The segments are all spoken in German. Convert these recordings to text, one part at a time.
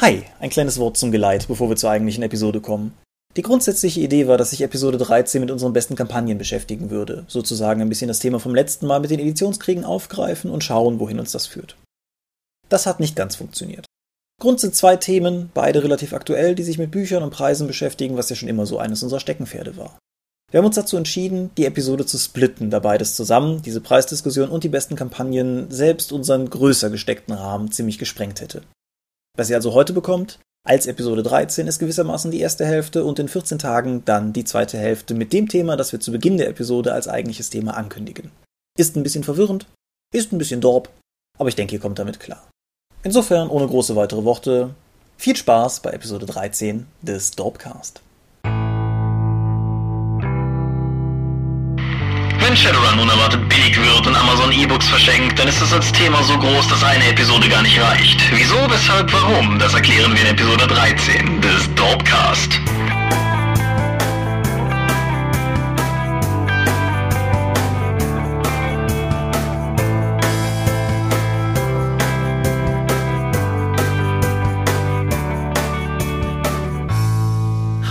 Hi, ein kleines Wort zum Geleit, bevor wir zur eigentlichen Episode kommen. Die grundsätzliche Idee war, dass sich Episode 13 mit unseren besten Kampagnen beschäftigen würde, sozusagen ein bisschen das Thema vom letzten Mal mit den Editionskriegen aufgreifen und schauen, wohin uns das führt. Das hat nicht ganz funktioniert. Grund sind zwei Themen, beide relativ aktuell, die sich mit Büchern und Preisen beschäftigen, was ja schon immer so eines unserer Steckenpferde war. Wir haben uns dazu entschieden, die Episode zu splitten, da beides zusammen, diese Preisdiskussion und die besten Kampagnen, selbst unseren größer gesteckten Rahmen ziemlich gesprengt hätte. Was ihr also heute bekommt, als Episode 13 ist gewissermaßen die erste Hälfte und in 14 Tagen dann die zweite Hälfte mit dem Thema, das wir zu Beginn der Episode als eigentliches Thema ankündigen. Ist ein bisschen verwirrend, ist ein bisschen dorp, aber ich denke, ihr kommt damit klar. Insofern, ohne große weitere Worte, viel Spaß bei Episode 13 des Dorpcast. Wenn Shadowrun unerwartet billig wird und Amazon E-Books verschenkt, dann ist es als Thema so groß, dass eine Episode gar nicht reicht. Wieso, weshalb, warum? Das erklären wir in Episode 13 des Dorpcast.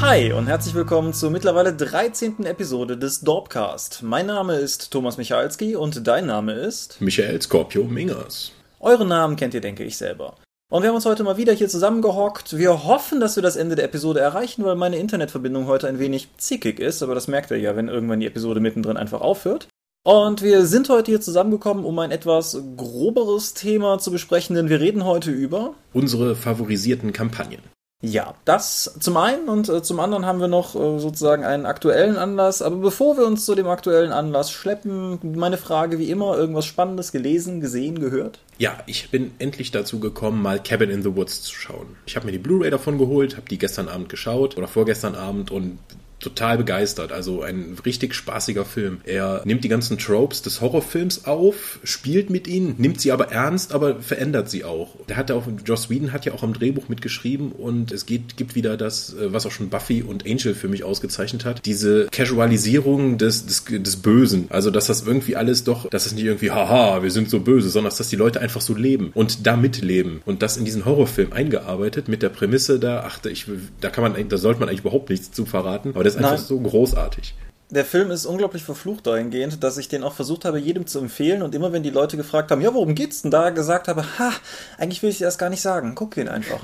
Hi und herzlich willkommen zur mittlerweile 13. Episode des Dorpcast. Mein Name ist Thomas Michalski und dein Name ist Michael Scorpio Mingers. Euren Namen kennt ihr, denke ich, selber. Und wir haben uns heute mal wieder hier zusammengehockt. Wir hoffen, dass wir das Ende der Episode erreichen, weil meine Internetverbindung heute ein wenig zickig ist, aber das merkt ihr ja, wenn irgendwann die Episode mittendrin einfach aufhört. Und wir sind heute hier zusammengekommen, um ein etwas groberes Thema zu besprechen, denn wir reden heute über Unsere favorisierten Kampagnen. Ja, das zum einen und äh, zum anderen haben wir noch äh, sozusagen einen aktuellen Anlass. Aber bevor wir uns zu dem aktuellen Anlass schleppen, meine Frage wie immer, irgendwas Spannendes gelesen, gesehen, gehört? Ja, ich bin endlich dazu gekommen, mal Cabin in the Woods zu schauen. Ich habe mir die Blu-ray davon geholt, habe die gestern Abend geschaut oder vorgestern Abend und total begeistert. Also ein richtig spaßiger Film. Er nimmt die ganzen Tropes des Horrorfilms auf, spielt mit ihnen, nimmt sie aber ernst, aber verändert sie auch. Der hat auch, Joss Whedon hat ja auch am Drehbuch mitgeschrieben und es geht, gibt wieder das, äh, was auch schon Buffy und Angel für mich ausgezeichnet hat, diese Casualisierung des, des, des Bösen. Also, dass das irgendwie alles doch, dass es nicht irgendwie, haha, wir sind so böse, sondern dass die Leute einfach so leben und damit leben. Und das in diesen Horrorfilm eingearbeitet mit der Prämisse da, achte ich, da kann man, da sollte man eigentlich überhaupt nichts zu verraten. Aber ist einfach Nein. so großartig. Der Film ist unglaublich verflucht dahingehend, dass ich den auch versucht habe, jedem zu empfehlen und immer wenn die Leute gefragt haben, ja, worum geht's denn da, gesagt habe, ha, eigentlich will ich dir das gar nicht sagen, guck ihn einfach.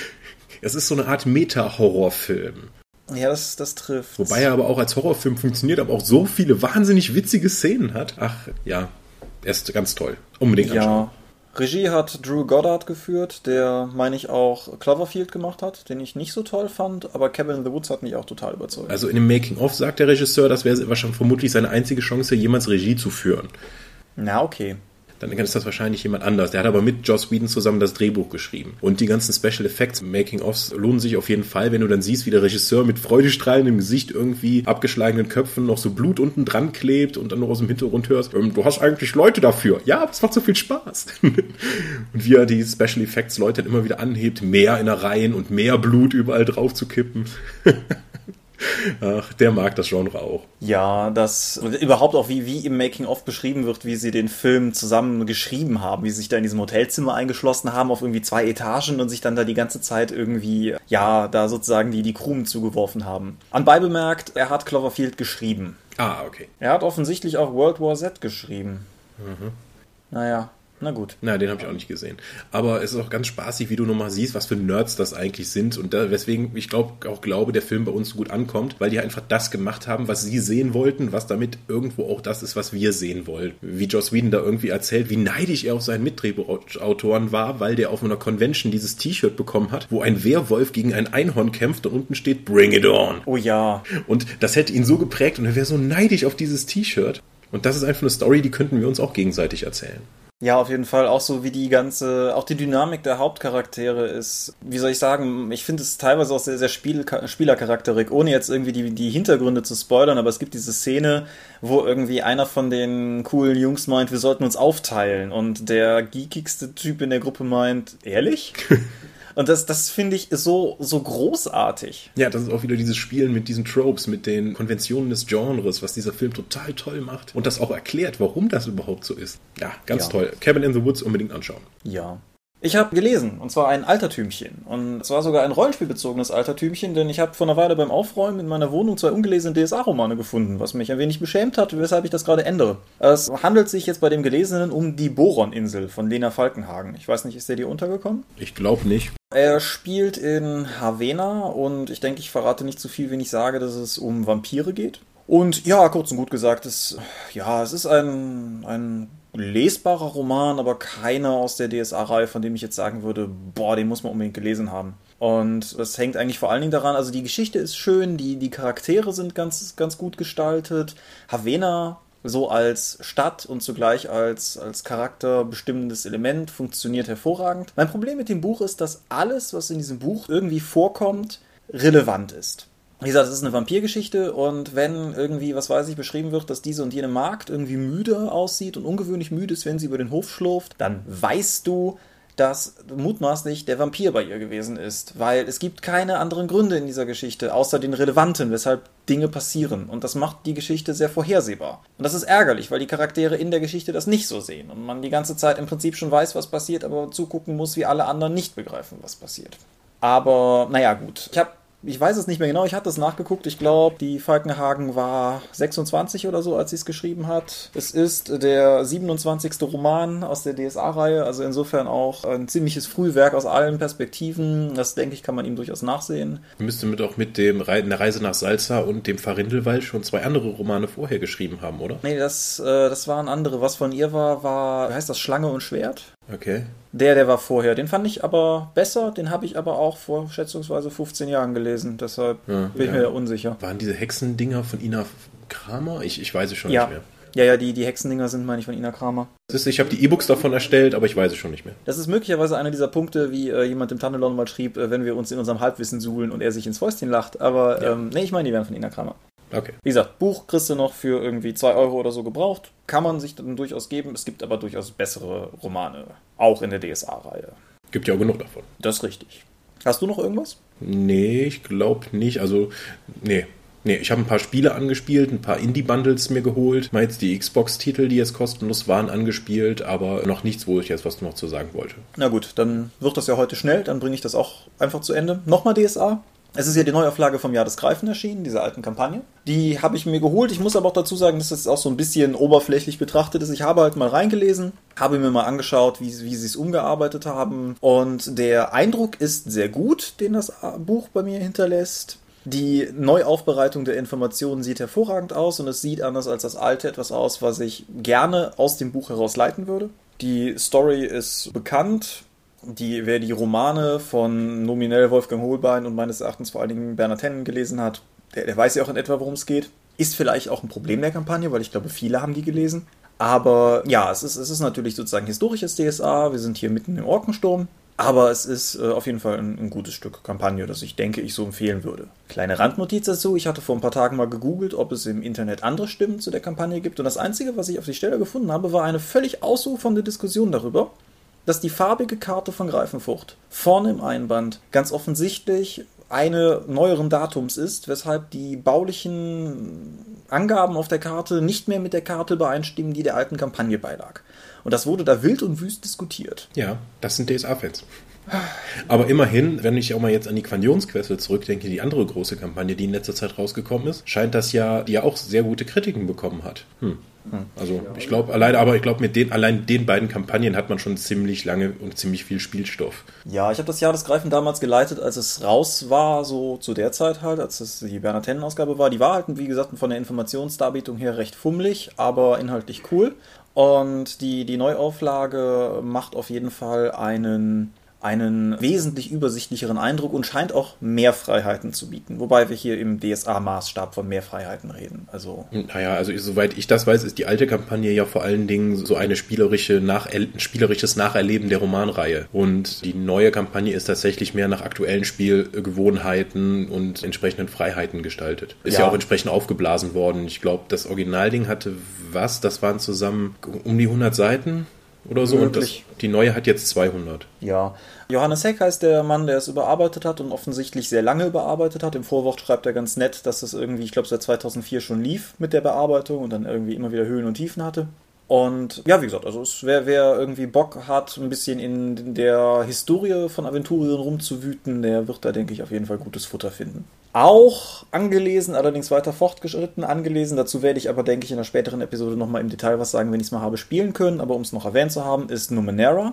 es ist so eine Art Meta-Horrorfilm. Ja, das, das trifft. Wobei er aber auch als Horrorfilm funktioniert, aber auch so viele wahnsinnig witzige Szenen hat. Ach, ja, er ist ganz toll. Unbedingt anschauen. Ja, Regie hat Drew Goddard geführt, der, meine ich, auch Cloverfield gemacht hat, den ich nicht so toll fand, aber Cabin in the Woods hat mich auch total überzeugt. Also in dem Making-of sagt der Regisseur, das wäre wahrscheinlich vermutlich seine einzige Chance, jemals Regie zu führen. Na, okay dann ist das wahrscheinlich jemand anders. Der hat aber mit Joss Whedon zusammen das Drehbuch geschrieben. Und die ganzen Special Effects, Making-ofs lohnen sich auf jeden Fall, wenn du dann siehst, wie der Regisseur mit freudestrahlendem Gesicht irgendwie abgeschlagenen Köpfen noch so Blut unten dran klebt und dann noch aus dem Hintergrund hörst, ähm, du hast eigentlich Leute dafür. Ja, aber es macht so viel Spaß. und wie er die Special Effects Leute dann immer wieder anhebt, mehr in der Reihen und mehr Blut überall drauf zu kippen. Ach, der mag das Genre auch. Ja, das überhaupt auch wie, wie im Making-of beschrieben wird, wie sie den Film zusammen geschrieben haben, wie sie sich da in diesem Hotelzimmer eingeschlossen haben auf irgendwie zwei Etagen und sich dann da die ganze Zeit irgendwie, ja, da sozusagen die, die Krumen zugeworfen haben. Anbei bemerkt, er hat Cloverfield geschrieben. Ah, okay. Er hat offensichtlich auch World War Z geschrieben. Mhm. Naja, na gut. Na, den habe ich auch nicht gesehen. Aber es ist auch ganz spaßig, wie du nochmal siehst, was für Nerds das eigentlich sind. Und da, weswegen ich glaube, auch glaube, der Film bei uns so gut ankommt, weil die einfach das gemacht haben, was sie sehen wollten, was damit irgendwo auch das ist, was wir sehen wollen. Wie Joss Whedon da irgendwie erzählt, wie neidisch er auf seinen Mitdrehbuchautoren war, weil der auf einer Convention dieses T-Shirt bekommen hat, wo ein Werwolf gegen ein Einhorn kämpft und unten steht Bring it on. Oh ja. Und das hätte ihn so geprägt und er wäre so neidisch auf dieses T-Shirt. Und das ist einfach eine Story, die könnten wir uns auch gegenseitig erzählen. Ja, auf jeden Fall. Auch so wie die ganze, auch die Dynamik der Hauptcharaktere ist, wie soll ich sagen, ich finde es teilweise auch sehr, sehr Spiel, Spielercharakterig, ohne jetzt irgendwie die, die Hintergründe zu spoilern, aber es gibt diese Szene, wo irgendwie einer von den coolen Jungs meint, wir sollten uns aufteilen und der geekigste Typ in der Gruppe meint, ehrlich? Und das, das finde ich so, so großartig. Ja, das ist auch wieder dieses Spielen mit diesen Tropes, mit den Konventionen des Genres, was dieser Film total toll macht und das auch erklärt, warum das überhaupt so ist. Ja, ganz ja. toll. Cabin in the Woods unbedingt anschauen. Ja. Ich habe gelesen, und zwar ein Altertümchen. Und es war sogar ein rollenspielbezogenes Altertümchen, denn ich habe vor einer Weile beim Aufräumen in meiner Wohnung zwei ungelesene DSA-Romane gefunden, was mich ein wenig beschämt hat, weshalb ich das gerade ändere. Es handelt sich jetzt bei dem Gelesenen um die Boron-Insel von Lena Falkenhagen. Ich weiß nicht, ist der dir untergekommen? Ich glaube nicht. Er spielt in Havena und ich denke, ich verrate nicht zu viel, wenn ich sage, dass es um Vampire geht. Und ja, kurz und gut gesagt, es, ja, es ist ein, ein lesbarer Roman, aber keiner aus der DSA-Reihe, von dem ich jetzt sagen würde, boah, den muss man unbedingt gelesen haben. Und das hängt eigentlich vor allen Dingen daran, also die Geschichte ist schön, die, die Charaktere sind ganz, ganz gut gestaltet. Havena so als Stadt und zugleich als, als charakterbestimmendes Element funktioniert hervorragend. Mein Problem mit dem Buch ist, dass alles, was in diesem Buch irgendwie vorkommt, relevant ist wie gesagt, es ist eine Vampirgeschichte und wenn irgendwie, was weiß ich, beschrieben wird, dass diese und jene Magd irgendwie müde aussieht und ungewöhnlich müde ist, wenn sie über den Hof schlurft, dann weißt du, dass mutmaßlich der Vampir bei ihr gewesen ist, weil es gibt keine anderen Gründe in dieser Geschichte, außer den relevanten, weshalb Dinge passieren. Und das macht die Geschichte sehr vorhersehbar. Und das ist ärgerlich, weil die Charaktere in der Geschichte das nicht so sehen und man die ganze Zeit im Prinzip schon weiß, was passiert, aber zugucken muss, wie alle anderen nicht begreifen, was passiert. Aber naja, gut. Ich habe ich weiß es nicht mehr genau, ich hatte es nachgeguckt. Ich glaube, die Falkenhagen war 26 oder so, als sie es geschrieben hat. Es ist der 27. Roman aus der DSA-Reihe, also insofern auch ein ziemliches Frühwerk aus allen Perspektiven. Das denke ich, kann man ihm durchaus nachsehen. Müsste mit auch mit dem Re der Reise nach Salza und dem Farindelwald schon zwei andere Romane vorher geschrieben haben, oder? Nee, das, äh, das waren andere. Was von ihr war, war, heißt das, Schlange und Schwert? Okay. Der, der war vorher. Den fand ich aber besser. Den habe ich aber auch vor schätzungsweise 15 Jahren gelesen. Deshalb ja, bin ich mir ja unsicher. Waren diese Hexendinger von Ina Kramer? Ich, ich weiß es schon ja. nicht mehr. Ja, ja, die, die Hexendinger sind, meine ich, von Ina Kramer. Ich habe die E-Books davon erstellt, aber ich weiß es schon nicht mehr. Das ist möglicherweise einer dieser Punkte, wie äh, jemand im Tunnelon mal schrieb, äh, wenn wir uns in unserem Halbwissen suhlen und er sich ins Fäustchen lacht. Aber ja. ähm, nee, ich meine, die wären von Ina Kramer. Okay. Wie gesagt, Buch kriegst du noch für irgendwie 2 Euro oder so gebraucht. Kann man sich dann durchaus geben. Es gibt aber durchaus bessere Romane. Auch in der DSA-Reihe. Gibt ja auch genug davon. Das ist richtig. Hast du noch irgendwas? Nee, ich glaube nicht. Also, nee. Nee, ich habe ein paar Spiele angespielt, ein paar Indie-Bundles mir geholt, mal jetzt die Xbox-Titel, die jetzt kostenlos waren, angespielt, aber noch nichts, wo ich jetzt was noch zu sagen wollte. Na gut, dann wird das ja heute schnell, dann bringe ich das auch einfach zu Ende. Nochmal DSA. Es ist ja die Neuauflage vom Jahr des Greifen erschienen, diese alten Kampagne. Die habe ich mir geholt. Ich muss aber auch dazu sagen, dass das auch so ein bisschen oberflächlich betrachtet ist. Ich habe halt mal reingelesen, habe mir mal angeschaut, wie, wie sie es umgearbeitet haben. Und der Eindruck ist sehr gut, den das Buch bei mir hinterlässt. Die Neuaufbereitung der Informationen sieht hervorragend aus und es sieht anders als das alte etwas aus, was ich gerne aus dem Buch heraus leiten würde. Die Story ist bekannt, die, wer die Romane von nominell Wolfgang Hohlbein und meines Erachtens vor allen Dingen Bernhard Hennen gelesen hat, der, der weiß ja auch in etwa, worum es geht. Ist vielleicht auch ein Problem der Kampagne, weil ich glaube, viele haben die gelesen. Aber ja, es ist, es ist natürlich sozusagen historisches DSA. Wir sind hier mitten im Orkensturm. Aber es ist äh, auf jeden Fall ein, ein, gutes Stück Kampagne, das ich denke, ich so empfehlen würde. Kleine Randnotiz dazu: Ich hatte vor ein paar Tagen mal gegoogelt, ob es im Internet andere Stimmen zu der Kampagne gibt. Und das Einzige, was ich auf die Stelle gefunden habe, war eine völlig ausufernde Diskussion darüber, dass die farbige Karte von Greifenfurcht vorne im Einband ganz offensichtlich eine neueren Datums ist, weshalb die baulichen Angaben auf der Karte nicht mehr mit der Karte übereinstimmen, die der alten Kampagne beilag. Und das wurde da wild und wüst diskutiert. Ja, das sind DSA-Fans. Aber immerhin, wenn ich auch mal jetzt an die Quantionsqueste zurückdenke, die andere große Kampagne, die in letzter Zeit rausgekommen ist, scheint das ja, die ja auch sehr gute Kritiken bekommen hat. Hm. Also ich glaube alleine, aber ich glaube mit den allein den beiden Kampagnen hat man schon ziemlich lange und ziemlich viel Spielstoff. Ja, ich habe das Jahr des Greifen damals geleitet, als es raus war, so zu der Zeit halt, als es die Bernhard Hennen Ausgabe war. Die war halt, wie gesagt, von der Informationsdarbietung her recht fummelig, aber inhaltlich cool. Und die, die Neuauflage macht auf jeden Fall einen einen wesentlich übersichtlicheren Eindruck und scheint auch mehr Freiheiten zu bieten. Wobei wir hier im DSA-Maßstab von mehr Freiheiten reden. Also naja, also soweit ich das weiß, ist die alte Kampagne ja vor allen Dingen so eine spielerische Nach ein spielerisches Nacherleben der Romanreihe. Und die neue Kampagne ist tatsächlich mehr nach aktuellen Spielgewohnheiten und entsprechenden Freiheiten gestaltet. Ist ja, ja auch entsprechend aufgeblasen worden. Ich glaube, das Originalding hatte was? Das waren zusammen um die 100 Seiten oder so. Und das, die neue hat jetzt 200. Ja. Johannes Heck heißt der Mann, der es überarbeitet hat und offensichtlich sehr lange überarbeitet hat. Im Vorwort schreibt er ganz nett, dass es irgendwie, ich glaube, seit 2004 schon lief mit der Bearbeitung und dann irgendwie immer wieder Höhen und Tiefen hatte. Und ja, wie gesagt, also es, wer, wer irgendwie Bock hat, ein bisschen in der Historie von Aventurien rumzuwüten, der wird da, denke ich, auf jeden Fall gutes Futter finden. Auch angelesen, allerdings weiter fortgeschritten angelesen. Dazu werde ich aber, denke ich, in einer späteren Episode nochmal im Detail was sagen, wenn ich es mal habe spielen können. Aber um es noch erwähnt zu haben, ist Numenera,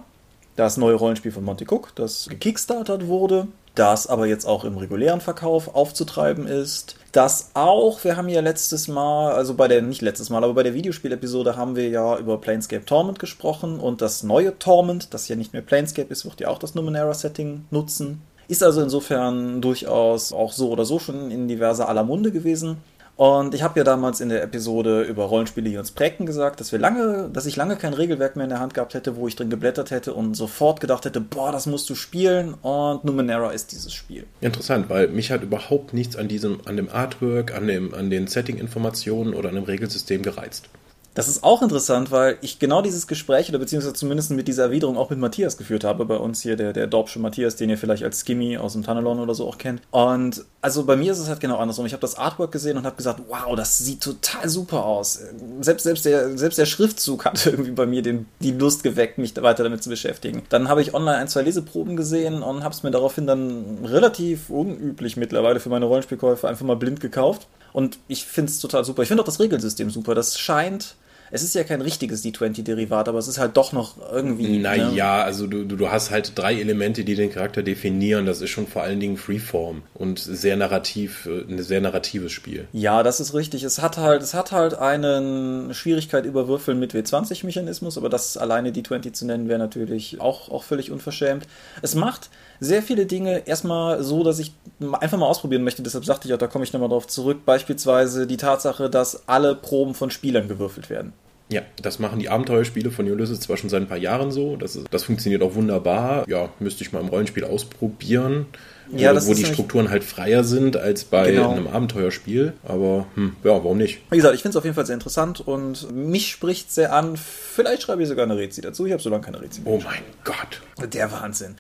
das neue Rollenspiel von Monty Cook, das gekickstartert wurde das aber jetzt auch im regulären Verkauf aufzutreiben ist. Das auch, wir haben ja letztes Mal, also bei der, nicht letztes Mal, aber bei der Videospielepisode haben wir ja über Planescape Torment gesprochen und das neue Torment, das ja nicht mehr Planescape ist, wird ja auch das Numenera-Setting nutzen. Ist also insofern durchaus auch so oder so schon in diverser aller Munde gewesen. Und ich habe ja damals in der Episode über Rollenspiele, die uns prägten, gesagt, dass wir lange, dass ich lange kein Regelwerk mehr in der Hand gehabt hätte, wo ich drin geblättert hätte und sofort gedacht hätte, boah, das musst du spielen und Numenera ist dieses Spiel. Interessant, weil mich hat überhaupt nichts an diesem, an dem Artwork, an dem, an den Setting-Informationen oder an dem Regelsystem gereizt. Das ist auch interessant, weil ich genau dieses Gespräch oder beziehungsweise zumindest mit dieser Erwiderung auch mit Matthias geführt habe, bei uns hier, der, der Dorpsche Matthias, den ihr vielleicht als Skimmy aus dem Tunnelon oder so auch kennt. Und also bei mir ist es halt genau andersrum. Ich habe das Artwork gesehen und habe gesagt, wow, das sieht total super aus. Selbst, selbst, der, selbst der Schriftzug hat irgendwie bei mir den, die Lust geweckt, mich weiter damit zu beschäftigen. Dann habe ich online ein, zwei Leseproben gesehen und habe es mir daraufhin dann relativ unüblich mittlerweile für meine Rollenspielkäufe einfach mal blind gekauft. Und ich finde es total super. Ich finde auch das Regelsystem super. Das scheint es ist ja kein richtiges D20-Derivat, aber es ist halt doch noch irgendwie. Naja, ne? also du, du, hast halt drei Elemente, die den Charakter definieren. Das ist schon vor allen Dingen Freeform und sehr narrativ, äh, ein sehr narratives Spiel. Ja, das ist richtig. Es hat halt, es hat halt einen Schwierigkeit über Würfeln mit W20-Mechanismus, aber das alleine D20 zu nennen, wäre natürlich auch, auch völlig unverschämt. Es macht sehr viele Dinge erstmal so, dass ich einfach mal ausprobieren möchte. Deshalb sagte ich auch, da komme ich nochmal drauf zurück. Beispielsweise die Tatsache, dass alle Proben von Spielern gewürfelt werden. Ja, das machen die Abenteuerspiele von Ulysses zwar schon seit ein paar Jahren so. Das, ist, das funktioniert auch wunderbar. Ja, müsste ich mal im Rollenspiel ausprobieren. Ja, wo, wo die Strukturen halt freier sind als bei genau. einem Abenteuerspiel. Aber hm, ja, warum nicht? Wie gesagt, ich finde es auf jeden Fall sehr interessant und mich spricht sehr an. Vielleicht schreibe ich sogar eine Rezi dazu. Ich habe so lange keine Rezi mehr. Oh mein Gott. Der Wahnsinn.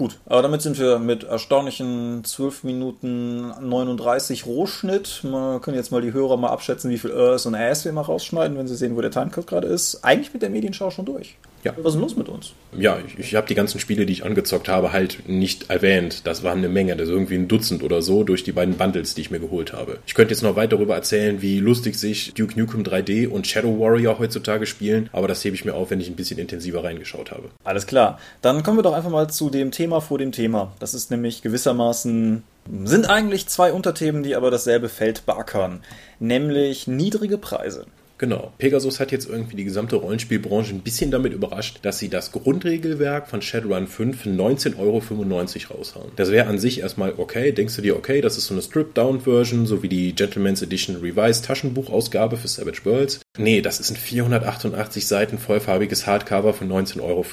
Gut, aber damit sind wir mit erstaunlichen 12 Minuten 39 Rohschnitt. Wir können jetzt mal die Hörer mal abschätzen, wie viel Örs und Ass wir mal rausschneiden, wenn sie sehen, wo der Timecode gerade ist. Eigentlich mit der Medienschau schon durch. Ja. Was ist denn los mit uns? Ja, ich, ich habe die ganzen Spiele, die ich angezockt habe, halt nicht erwähnt. Das waren eine Menge, das ist irgendwie ein Dutzend oder so durch die beiden Bundles, die ich mir geholt habe. Ich könnte jetzt noch weiter darüber erzählen, wie lustig sich Duke Nukem 3D und Shadow Warrior heutzutage spielen, aber das hebe ich mir auf, wenn ich ein bisschen intensiver reingeschaut habe. Alles klar. Dann kommen wir doch einfach mal zu dem Thema vor dem Thema. Das ist nämlich gewissermaßen sind eigentlich zwei Unterthemen, die aber dasselbe Feld beackern, nämlich niedrige Preise. Genau. Pegasus hat jetzt irgendwie die gesamte Rollenspielbranche ein bisschen damit überrascht, dass sie das Grundregelwerk von Shadowrun 5 für 19,95 Euro raushauen. Das wäre an sich erstmal okay. Denkst du dir, okay, das ist so eine Stripped-Down-Version, so wie die Gentleman's Edition Revised Taschenbuchausgabe für Savage Worlds? Nee, das ist ein 488 Seiten vollfarbiges Hardcover für 19,95 Euro.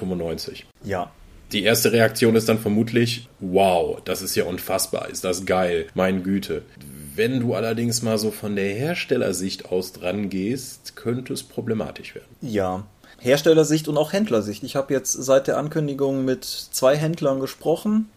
Ja, die erste Reaktion ist dann vermutlich, wow, das ist ja unfassbar, ist das geil, mein Güte. Wenn du allerdings mal so von der Herstellersicht aus dran gehst, könnte es problematisch werden. Ja, Herstellersicht und auch Händlersicht. Ich habe jetzt seit der Ankündigung mit zwei Händlern gesprochen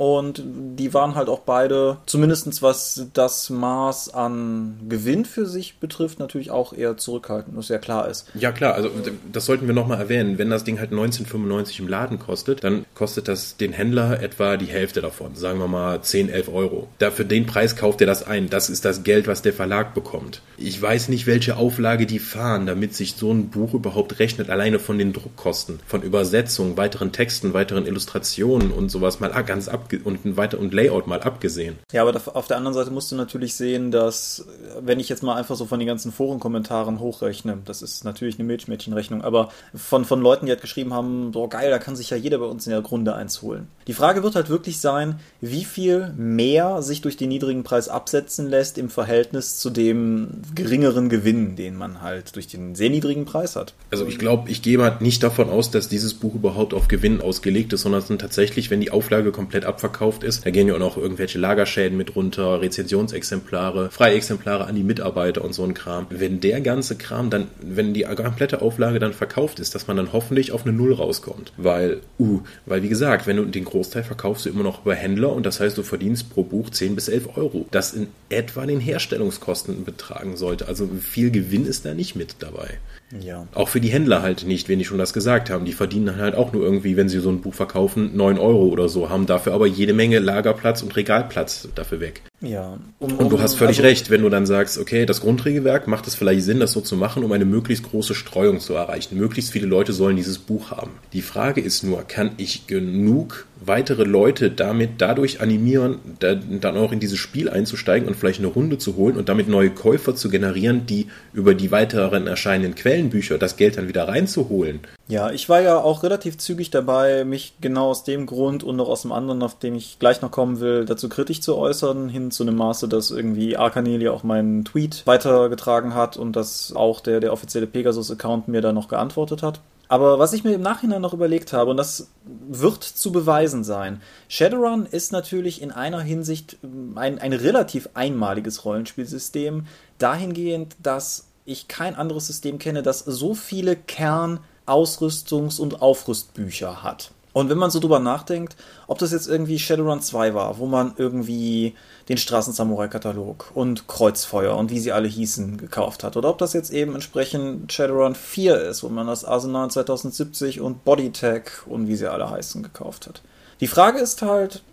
und die waren halt auch beide, zumindest was das Maß an Gewinn für sich betrifft, natürlich auch eher zurückhaltend, was ja klar ist. Ja klar, also das sollten wir nochmal erwähnen. Wenn das Ding halt 1995 im Laden kostet, dann kostet das den Händler etwa die Hälfte davon, sagen wir mal 10, 11 Euro. Da für den Preis kauft er das ein. Das ist das Geld, was der Verlag bekommt. Ich weiß nicht, welche Auflage die fahren, damit sich so ein Buch überhaupt rechnet, alleine von den Druckkosten, von Übersetzung, weiteren Texten, weiteren Illustrationen und sowas mal ganz ab und weiter und Layout mal abgesehen. Ja, aber auf der anderen Seite musst du natürlich sehen, dass wenn ich jetzt mal einfach so von den ganzen Forenkommentaren hochrechne, das ist natürlich eine Milchmädchenrechnung, aber von, von Leuten, die halt geschrieben haben, so geil, da kann sich ja jeder bei uns in der Grunde eins holen. Die Frage wird halt wirklich sein, wie viel mehr sich durch den niedrigen Preis absetzen lässt im Verhältnis zu dem geringeren Gewinn, den man halt durch den sehr niedrigen Preis hat. Also ich glaube, ich gehe mal nicht davon aus, dass dieses Buch überhaupt auf Gewinn ausgelegt ist, sondern tatsächlich, wenn die Auflage komplett ab abverkauft ist. Da gehen ja auch noch irgendwelche Lagerschäden mit runter, Rezensionsexemplare, freie Exemplare an die Mitarbeiter und so ein Kram. Wenn der ganze Kram dann, wenn die komplette Auflage dann verkauft ist, dass man dann hoffentlich auf eine Null rauskommt. Weil, uh, weil wie gesagt, wenn du den Großteil verkaufst du immer noch über Händler und das heißt, du verdienst pro Buch 10 bis 11 Euro. Das in etwa den Herstellungskosten betragen sollte. Also viel Gewinn ist da nicht mit dabei. Ja. Auch für die Händler halt nicht, wenn die schon das gesagt haben. Die verdienen halt auch nur irgendwie, wenn sie so ein Buch verkaufen, 9 Euro oder so, haben dafür aber jede Menge Lagerplatz und Regalplatz dafür weg. Ja. Um, und du hast völlig also, recht, wenn du dann sagst, okay, das Grundregelwerk macht es vielleicht Sinn, das so zu machen, um eine möglichst große Streuung zu erreichen. Möglichst viele Leute sollen dieses Buch haben. Die Frage ist nur, kann ich genug weitere Leute damit dadurch animieren, da, dann auch in dieses Spiel einzusteigen und vielleicht eine Runde zu holen und damit neue Käufer zu generieren, die über die weiteren erscheinenden Quellenbücher das Geld dann wieder reinzuholen. Ja, ich war ja auch relativ zügig dabei, mich genau aus dem Grund und noch aus dem anderen, auf dem ich gleich noch kommen will, dazu kritisch zu äußern, hin zu einem Maße, dass irgendwie Arcaneli auch meinen Tweet weitergetragen hat und dass auch der, der offizielle Pegasus-Account mir da noch geantwortet hat. Aber was ich mir im Nachhinein noch überlegt habe, und das wird zu beweisen sein, Shadowrun ist natürlich in einer Hinsicht ähm, ein, ein relativ einmaliges Rollenspielsystem, dahingehend, dass ich kein anderes System kenne, das so viele Kern- Ausrüstungs- und Aufrüstbücher hat. Und wenn man so drüber nachdenkt, ob das jetzt irgendwie Shadowrun 2 war, wo man irgendwie den Straßensamurai-Katalog und Kreuzfeuer und wie sie alle hießen gekauft hat, oder ob das jetzt eben entsprechend Shadowrun 4 ist, wo man das Arsenal 2070 und Bodytech und wie sie alle heißen gekauft hat. Die Frage ist halt,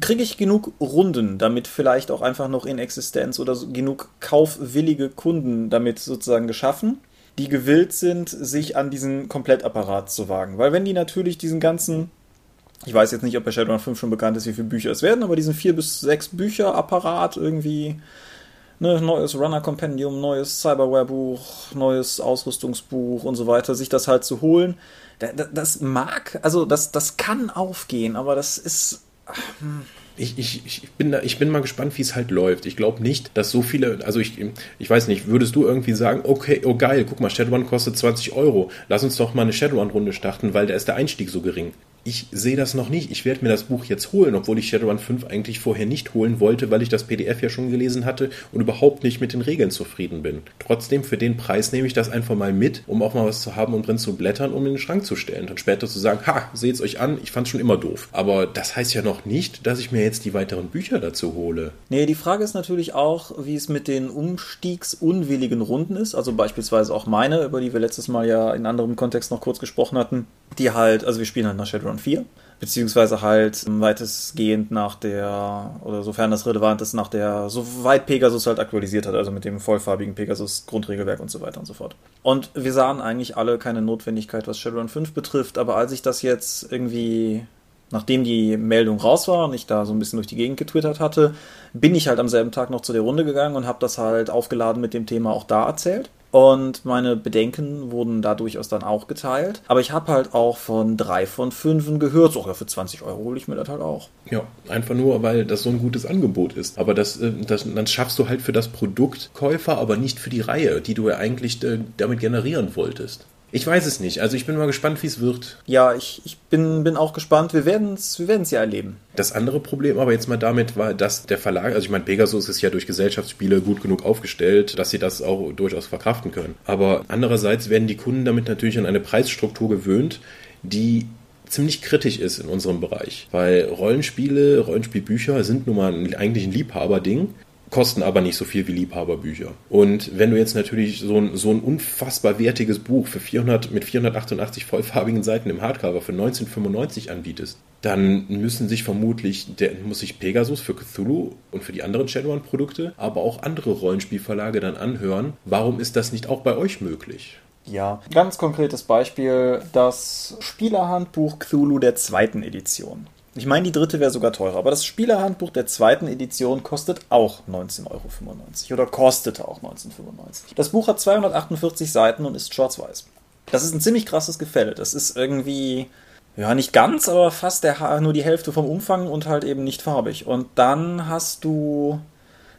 kriege ich genug Runden damit vielleicht auch einfach noch in Existenz oder genug kaufwillige Kunden damit sozusagen geschaffen? Die gewillt sind, sich an diesen Komplettapparat zu wagen. Weil wenn die natürlich diesen ganzen, ich weiß jetzt nicht, ob bei Shadowrun 5 schon bekannt ist, wie viele Bücher es werden, aber diesen vier bis sechs Bücher Apparat irgendwie, ne, neues Runner Compendium, neues Cyberware Buch, neues Ausrüstungsbuch und so weiter, sich das halt zu holen, das mag, also das, das kann aufgehen, aber das ist. Hm ich, ich, ich, bin da, ich bin mal gespannt, wie es halt läuft. Ich glaube nicht, dass so viele, also ich, ich weiß nicht, würdest du irgendwie sagen, okay, oh geil, guck mal, Shadowrun kostet 20 Euro, lass uns doch mal eine Shadowrun-Runde starten, weil da ist der Einstieg so gering ich sehe das noch nicht. Ich werde mir das Buch jetzt holen, obwohl ich Shadowrun 5 eigentlich vorher nicht holen wollte, weil ich das PDF ja schon gelesen hatte und überhaupt nicht mit den Regeln zufrieden bin. Trotzdem, für den Preis nehme ich das einfach mal mit, um auch mal was zu haben und drin zu blättern, um in den Schrank zu stellen und später zu sagen, ha, seht's euch an, ich fand's schon immer doof. Aber das heißt ja noch nicht, dass ich mir jetzt die weiteren Bücher dazu hole. Nee, die Frage ist natürlich auch, wie es mit den umstiegsunwilligen Runden ist, also beispielsweise auch meine, über die wir letztes Mal ja in anderem Kontext noch kurz gesprochen hatten, die halt, also wir spielen halt nach Shadowrun Shadowrun 4, beziehungsweise halt weitestgehend nach der, oder sofern das relevant ist, nach der, soweit Pegasus halt aktualisiert hat, also mit dem vollfarbigen Pegasus Grundregelwerk und so weiter und so fort. Und wir sahen eigentlich alle keine Notwendigkeit, was Shadowrun 5 betrifft, aber als ich das jetzt irgendwie nachdem die Meldung raus war und ich da so ein bisschen durch die Gegend getwittert hatte, bin ich halt am selben Tag noch zu der Runde gegangen und habe das halt aufgeladen mit dem Thema auch da erzählt. Und meine Bedenken wurden da durchaus dann auch geteilt. Aber ich habe halt auch von drei von fünf gehört, so, ja, für 20 Euro hole ich mir das halt auch. Ja, einfach nur, weil das so ein gutes Angebot ist. Aber das, äh, das, dann schaffst du halt für das Produkt Käufer, aber nicht für die Reihe, die du ja eigentlich äh, damit generieren wolltest. Ich weiß es nicht. Also ich bin mal gespannt, wie es wird. Ja, ich, ich bin, bin auch gespannt. Wir werden es wir ja erleben. Das andere Problem aber jetzt mal damit war, dass der Verlag, also ich meine, Pegasus ist ja durch Gesellschaftsspiele gut genug aufgestellt, dass sie das auch durchaus verkraften können. Aber andererseits werden die Kunden damit natürlich an eine Preisstruktur gewöhnt, die ziemlich kritisch ist in unserem Bereich. Weil Rollenspiele, Rollenspielbücher sind nun mal eigentlich ein Liebhaberding kosten aber nicht so viel wie Liebhaberbücher. Und wenn du jetzt natürlich so ein, so ein unfassbar wertiges Buch für 400, mit 488 vollfarbigen Seiten im Hardcover für 1995 anbietest, dann müssen sich vermutlich, der, muss sich Pegasus für Cthulhu und für die anderen Shadowrun-Produkte, aber auch andere Rollenspielverlage dann anhören, warum ist das nicht auch bei euch möglich? Ja, ganz konkretes Beispiel, das Spielerhandbuch Cthulhu der zweiten Edition. Ich meine, die dritte wäre sogar teurer, aber das Spielerhandbuch der zweiten Edition kostet auch 19,95 Euro oder kostete auch 19,95 Das Buch hat 248 Seiten und ist schwarz-weiß. Das ist ein ziemlich krasses Gefälle. Das ist irgendwie, ja, nicht ganz, aber fast der, nur die Hälfte vom Umfang und halt eben nicht farbig. Und dann hast du,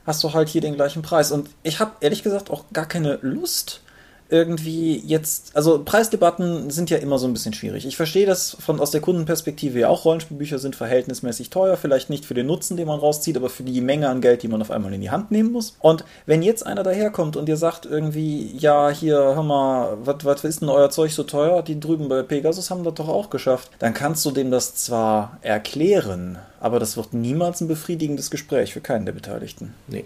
hast du halt hier den gleichen Preis. Und ich habe ehrlich gesagt auch gar keine Lust, irgendwie jetzt, also Preisdebatten sind ja immer so ein bisschen schwierig. Ich verstehe das von aus der Kundenperspektive ja auch. Rollenspielbücher sind verhältnismäßig teuer, vielleicht nicht für den Nutzen, den man rauszieht, aber für die Menge an Geld, die man auf einmal in die Hand nehmen muss. Und wenn jetzt einer daherkommt und dir sagt irgendwie, ja, hier, hör mal, was ist denn euer Zeug so teuer? Die drüben bei Pegasus haben das doch auch geschafft. Dann kannst du dem das zwar erklären, aber das wird niemals ein befriedigendes Gespräch für keinen der Beteiligten. Nee.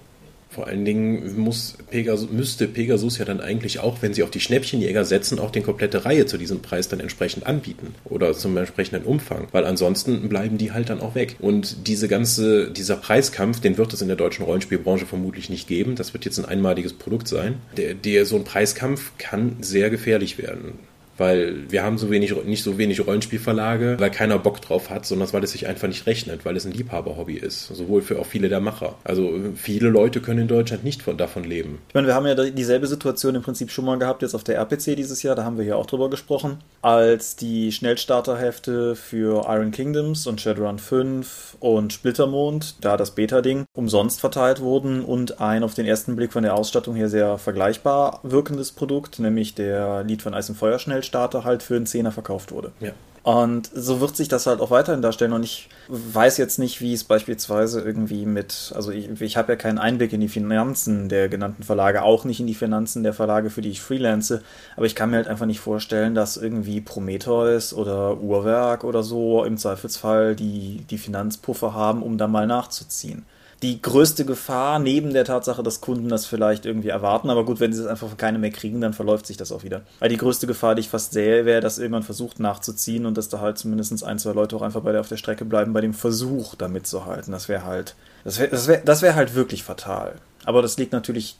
Vor allen Dingen muss Pegasus, müsste Pegasus ja dann eigentlich auch, wenn sie auf die Schnäppchenjäger setzen, auch die komplette Reihe zu diesem Preis dann entsprechend anbieten oder zum entsprechenden Umfang, weil ansonsten bleiben die halt dann auch weg. Und diese ganze, dieser Preiskampf, den wird es in der deutschen Rollenspielbranche vermutlich nicht geben. Das wird jetzt ein einmaliges Produkt sein. Der, der so ein Preiskampf kann sehr gefährlich werden weil wir haben so wenig, nicht so wenig Rollenspielverlage, weil keiner Bock drauf hat, sondern weil es sich einfach nicht rechnet, weil es ein Liebhaberhobby ist. Sowohl für auch viele der Macher. Also viele Leute können in Deutschland nicht von, davon leben. Ich meine, wir haben ja dieselbe Situation im Prinzip schon mal gehabt, jetzt auf der RPC dieses Jahr, da haben wir hier auch drüber gesprochen, als die Schnellstarterhefte für Iron Kingdoms und Shadowrun 5 und Splittermond, da das Beta-Ding, umsonst verteilt wurden und ein auf den ersten Blick von der Ausstattung her sehr vergleichbar wirkendes Produkt, nämlich der Lied von Eis und Feuer Schnell Starter halt für einen Zehner verkauft wurde. Ja. Und so wird sich das halt auch weiterhin darstellen. Und ich weiß jetzt nicht, wie es beispielsweise irgendwie mit, also ich, ich habe ja keinen Einblick in die Finanzen der genannten Verlage, auch nicht in die Finanzen der Verlage, für die ich freelance. Aber ich kann mir halt einfach nicht vorstellen, dass irgendwie Prometheus oder Uhrwerk oder so im Zweifelsfall die, die Finanzpuffer haben, um da mal nachzuziehen die größte Gefahr, neben der Tatsache, dass Kunden das vielleicht irgendwie erwarten. Aber gut, wenn sie es einfach von keinem mehr kriegen, dann verläuft sich das auch wieder. Weil die größte Gefahr, die ich fast sähe, wäre, dass irgendwann versucht nachzuziehen und dass da halt zumindest ein, zwei Leute auch einfach bei der auf der Strecke bleiben, bei dem Versuch, da mitzuhalten. Das wäre halt, das wäre das wär, das wär halt wirklich fatal. Aber das liegt natürlich,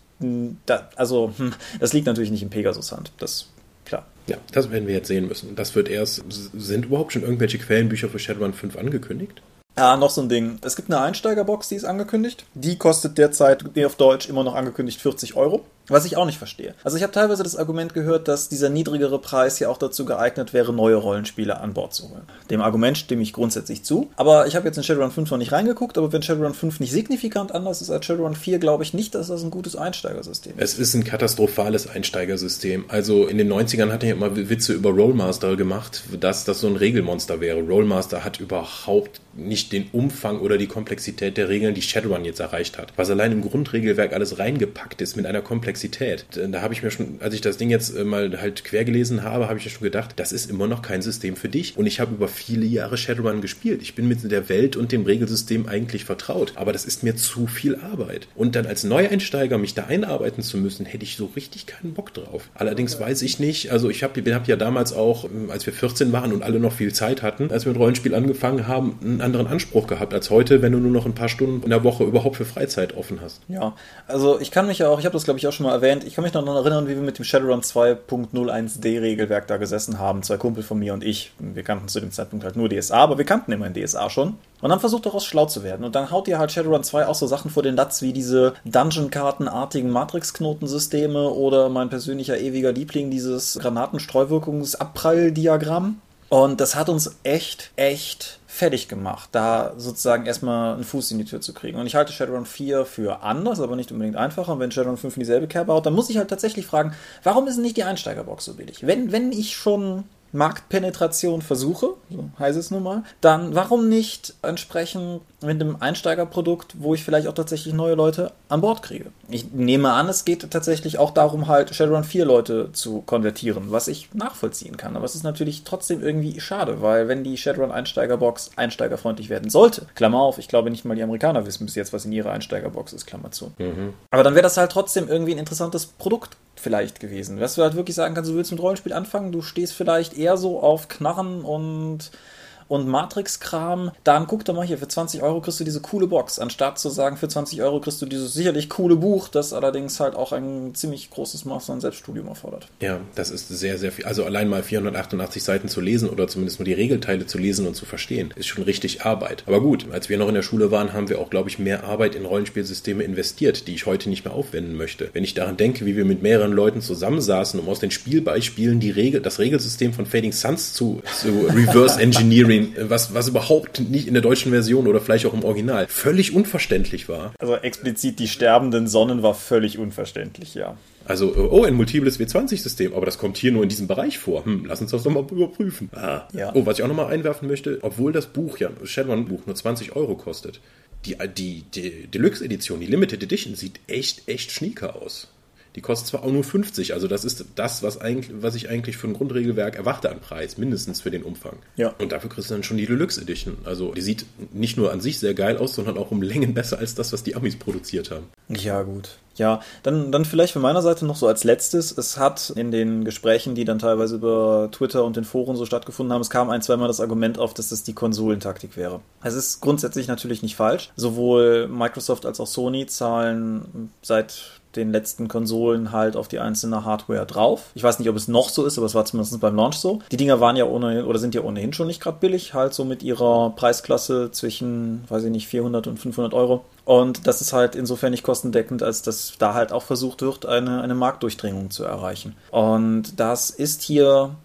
da, also, hm, das liegt natürlich nicht in Pegasus Hand. Das, klar. Ja, das werden wir jetzt sehen müssen. Das wird erst, sind überhaupt schon irgendwelche Quellenbücher für Shadowrun 5 angekündigt? Ja, noch so ein Ding. Es gibt eine Einsteigerbox, die ist angekündigt. Die kostet derzeit, auf Deutsch, immer noch angekündigt 40 Euro. Was ich auch nicht verstehe. Also ich habe teilweise das Argument gehört, dass dieser niedrigere Preis ja auch dazu geeignet wäre, neue Rollenspiele an Bord zu holen. Dem Argument stimme ich grundsätzlich zu. Aber ich habe jetzt in Shadowrun 5 noch nicht reingeguckt, aber wenn Shadowrun 5 nicht signifikant anders ist als Shadowrun 4, glaube ich nicht, dass das ein gutes Einsteigersystem ist. Es ist ein katastrophales Einsteigersystem. Also in den 90ern hatte ich immer Witze über Rollmaster gemacht, dass das so ein Regelmonster wäre. Rollmaster hat überhaupt nicht den Umfang oder die Komplexität der Regeln, die Shadowrun jetzt erreicht hat. Was allein im Grundregelwerk alles reingepackt ist mit einer Komplexität Komplexität. Da habe ich mir schon, als ich das Ding jetzt äh, mal halt quer gelesen habe, habe ich mir schon gedacht, das ist immer noch kein System für dich. Und ich habe über viele Jahre Shadowrun gespielt. Ich bin mit der Welt und dem Regelsystem eigentlich vertraut. Aber das ist mir zu viel Arbeit. Und dann als Neueinsteiger mich da einarbeiten zu müssen, hätte ich so richtig keinen Bock drauf. Allerdings weiß ich nicht, also ich habe hab ja damals auch, ähm, als wir 14 waren und alle noch viel Zeit hatten, als wir mit Rollenspiel angefangen haben, einen anderen Anspruch gehabt als heute, wenn du nur noch ein paar Stunden in der Woche überhaupt für Freizeit offen hast. Ja, also ich kann mich ja auch, ich habe das glaube ich auch schon mal mal erwähnt, ich kann mich noch erinnern, wie wir mit dem Shadowrun 2.01d Regelwerk da gesessen haben. Zwei Kumpel von mir und ich. Wir kannten zu dem Zeitpunkt halt nur DSA, aber wir kannten immerhin DSA schon. Und dann versucht daraus schlau zu werden. Und dann haut ihr halt Shadowrun 2 auch so Sachen vor den Latz wie diese Dungeon-Kartenartigen Matrix-Knotensysteme oder mein persönlicher ewiger Liebling, dieses Granatenstreuwirkungsabprall-Diagramm. Und das hat uns echt, echt fertig gemacht, da sozusagen erstmal einen Fuß in die Tür zu kriegen. Und ich halte Shadowrun 4 für anders, aber nicht unbedingt einfacher. Und wenn Shadowrun 5 in dieselbe Kerbe haut, dann muss ich halt tatsächlich fragen, warum ist nicht die Einsteigerbox so billig? Wenn, wenn ich schon Marktpenetration versuche, so heißt es nun mal, dann warum nicht entsprechend mit einem Einsteigerprodukt, wo ich vielleicht auch tatsächlich neue Leute an Bord kriege? Ich nehme an, es geht tatsächlich auch darum, halt Shadowrun 4 Leute zu konvertieren, was ich nachvollziehen kann. Aber es ist natürlich trotzdem irgendwie schade, weil wenn die Shadowrun Einsteigerbox einsteigerfreundlich werden sollte, Klammer auf, ich glaube nicht mal die Amerikaner wissen bis jetzt, was in ihrer Einsteigerbox ist, Klammer zu. Mhm. Aber dann wäre das halt trotzdem irgendwie ein interessantes Produkt vielleicht gewesen. Dass du halt wirklich sagen kannst, du willst mit Rollenspiel anfangen, du stehst vielleicht eher so auf Knarren und und Matrix-Kram, dann guck doch mal hier, für 20 Euro kriegst du diese coole Box, anstatt zu sagen, für 20 Euro kriegst du dieses sicherlich coole Buch, das allerdings halt auch ein ziemlich großes Maß an Selbststudium erfordert. Ja, das ist sehr, sehr viel. Also allein mal 488 Seiten zu lesen oder zumindest nur die Regelteile zu lesen und zu verstehen, ist schon richtig Arbeit. Aber gut, als wir noch in der Schule waren, haben wir auch, glaube ich, mehr Arbeit in Rollenspielsysteme investiert, die ich heute nicht mehr aufwenden möchte. Wenn ich daran denke, wie wir mit mehreren Leuten zusammensaßen, um aus den Spielbeispielen die Regel, das Regelsystem von Fading Suns zu, zu reverse engineering den, was, was überhaupt nicht in der deutschen Version oder vielleicht auch im Original völlig unverständlich war. Also explizit die sterbenden Sonnen war völlig unverständlich, ja. Also, äh, oh, ein multiples W20-System, aber das kommt hier nur in diesem Bereich vor. Hm, lass uns das doch mal überprüfen. Ah. Ja. Oh, was ich auch nochmal einwerfen möchte, obwohl das Buch ja, Shadowrun-Buch nur 20 Euro kostet, die, die, die Deluxe-Edition, die Limited Edition, sieht echt, echt schnieker aus. Die kostet zwar auch nur 50, also das ist das, was, eigentlich, was ich eigentlich für ein Grundregelwerk erwarte an Preis, mindestens für den Umfang. Ja. Und dafür kriegst du dann schon die Deluxe Edition. Also die sieht nicht nur an sich sehr geil aus, sondern auch um Längen besser als das, was die Amis produziert haben. Ja, gut. Ja, dann, dann vielleicht von meiner Seite noch so als letztes. Es hat in den Gesprächen, die dann teilweise über Twitter und den Foren so stattgefunden haben, es kam ein, zweimal das Argument auf, dass das die Konsolentaktik wäre. Es ist grundsätzlich natürlich nicht falsch. Sowohl Microsoft als auch Sony zahlen seit den letzten Konsolen halt auf die einzelne Hardware drauf. Ich weiß nicht, ob es noch so ist, aber es war zumindest beim Launch so. Die Dinger waren ja ohnehin oder sind ja ohnehin schon nicht gerade billig, halt so mit ihrer Preisklasse zwischen, weiß ich nicht, 400 und 500 Euro. Und das ist halt insofern nicht kostendeckend, als dass da halt auch versucht wird, eine, eine Marktdurchdringung zu erreichen. Und das ist hier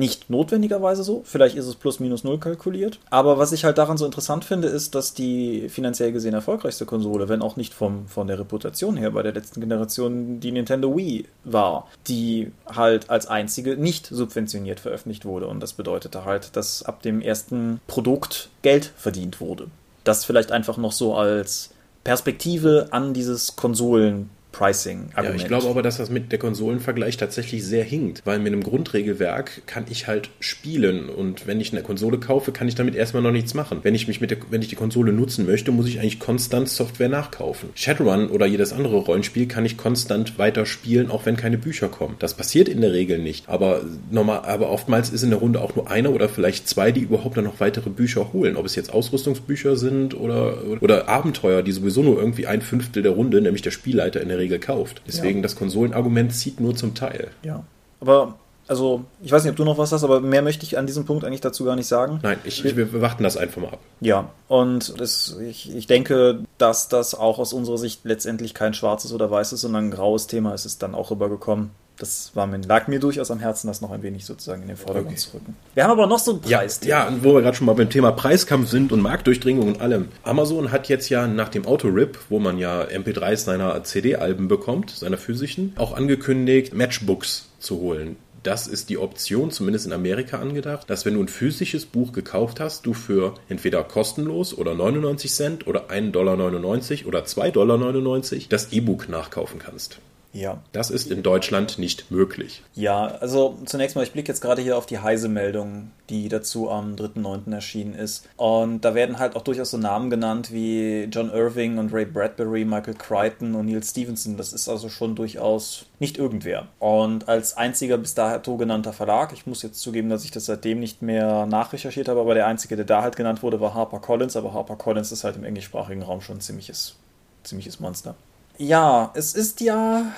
nicht notwendigerweise so. Vielleicht ist es plus minus null kalkuliert. Aber was ich halt daran so interessant finde, ist, dass die finanziell gesehen erfolgreichste Konsole, wenn auch nicht vom, von der Reputation her bei der letzten Generation, die Nintendo Wii war, die halt als einzige nicht subventioniert veröffentlicht wurde. Und das bedeutete halt, dass ab dem ersten Produkt Geld verdient wurde. Das vielleicht einfach noch so als Perspektive an dieses Konsolen Pricing-Argument. Ja, ich glaube aber, dass das mit der Konsolenvergleich tatsächlich sehr hinkt, weil mit einem Grundregelwerk kann ich halt spielen und wenn ich eine Konsole kaufe, kann ich damit erstmal noch nichts machen. Wenn ich mich mit der, wenn ich die Konsole nutzen möchte, muss ich eigentlich konstant Software nachkaufen. Shadowrun oder jedes andere Rollenspiel kann ich konstant weiter spielen, auch wenn keine Bücher kommen. Das passiert in der Regel nicht, aber normal, aber oftmals ist in der Runde auch nur einer oder vielleicht zwei, die überhaupt dann noch weitere Bücher holen. Ob es jetzt Ausrüstungsbücher sind oder, oder Abenteuer, die sowieso nur irgendwie ein Fünftel der Runde, nämlich der Spielleiter in der Regel kauft. Deswegen ja. das Konsolenargument zieht nur zum Teil. Ja. Aber also, ich weiß nicht, ob du noch was hast, aber mehr möchte ich an diesem Punkt eigentlich dazu gar nicht sagen. Nein, ich, wir, wir warten das einfach mal ab. Ja, und das, ich, ich denke, dass das auch aus unserer Sicht letztendlich kein schwarzes oder weißes, sondern ein graues Thema ist, ist dann auch rübergekommen das war mir, lag mir durchaus am Herzen, das noch ein wenig sozusagen in den Vordergrund okay. zu rücken. Wir haben aber noch so ein Preis. Ja, ja, wo wir gerade schon mal beim Thema Preiskampf sind und Marktdurchdringung und allem. Amazon hat jetzt ja nach dem Autorip, wo man ja MP3s seiner CD-Alben bekommt, seiner physischen, auch angekündigt, Matchbooks zu holen. Das ist die Option, zumindest in Amerika angedacht, dass wenn du ein physisches Buch gekauft hast, du für entweder kostenlos oder 99 Cent oder 1,99 Dollar oder 2,99 Dollar das E-Book nachkaufen kannst. Ja. Das ist in Deutschland nicht möglich. Ja, also zunächst mal, ich blicke jetzt gerade hier auf die Heise-Meldung, die dazu am 3.9. erschienen ist. Und da werden halt auch durchaus so Namen genannt wie John Irving und Ray Bradbury, Michael Crichton und Neil Stevenson. Das ist also schon durchaus nicht irgendwer. Und als einziger bis dato genannter Verlag, ich muss jetzt zugeben, dass ich das seitdem nicht mehr nachrecherchiert habe, aber der einzige, der da halt genannt wurde, war Harper Collins. Aber Harper Collins ist halt im englischsprachigen Raum schon ein ziemliches, ziemliches Monster. Ja, es ist ja